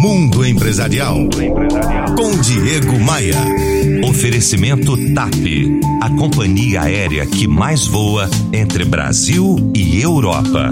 Mundo Empresarial. Com Diego Maia. Oferecimento TAP. A companhia aérea que mais voa entre Brasil e Europa.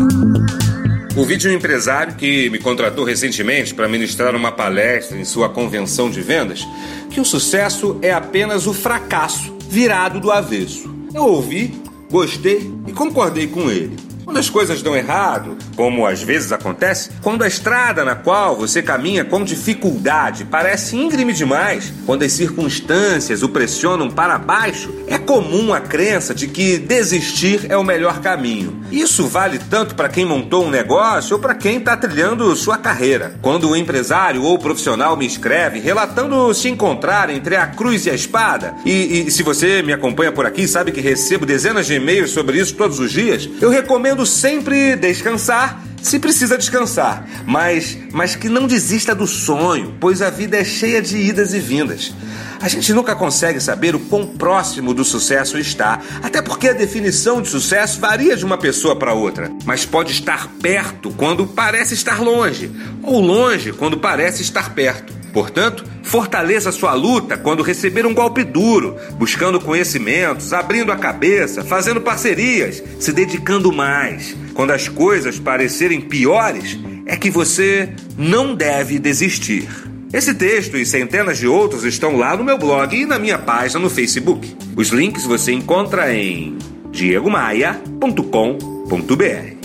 Ouvi de um empresário que me contratou recentemente para ministrar uma palestra em sua convenção de vendas que o sucesso é apenas o fracasso virado do avesso. Eu ouvi, gostei e concordei com ele. Quando as coisas dão errado, como às vezes acontece, quando a estrada na qual você caminha com dificuldade parece íngreme demais, quando as circunstâncias o pressionam para baixo, é comum a crença de que desistir é o melhor caminho. Isso vale tanto para quem montou um negócio ou para quem está trilhando sua carreira. Quando o empresário ou profissional me escreve relatando se encontrar entre a cruz e a espada, e, e se você me acompanha por aqui sabe que recebo dezenas de e-mails sobre isso todos os dias, eu recomendo recomendo sempre descansar se precisa descansar, mas, mas que não desista do sonho, pois a vida é cheia de idas e vindas. A gente nunca consegue saber o quão próximo do sucesso está, até porque a definição de sucesso varia de uma pessoa para outra, mas pode estar perto quando parece estar longe, ou longe quando parece estar perto. Portanto, fortaleça sua luta quando receber um golpe duro, buscando conhecimentos, abrindo a cabeça, fazendo parcerias, se dedicando mais. Quando as coisas parecerem piores, é que você não deve desistir. Esse texto e centenas de outros estão lá no meu blog e na minha página no Facebook. Os links você encontra em diegomaia.com.br.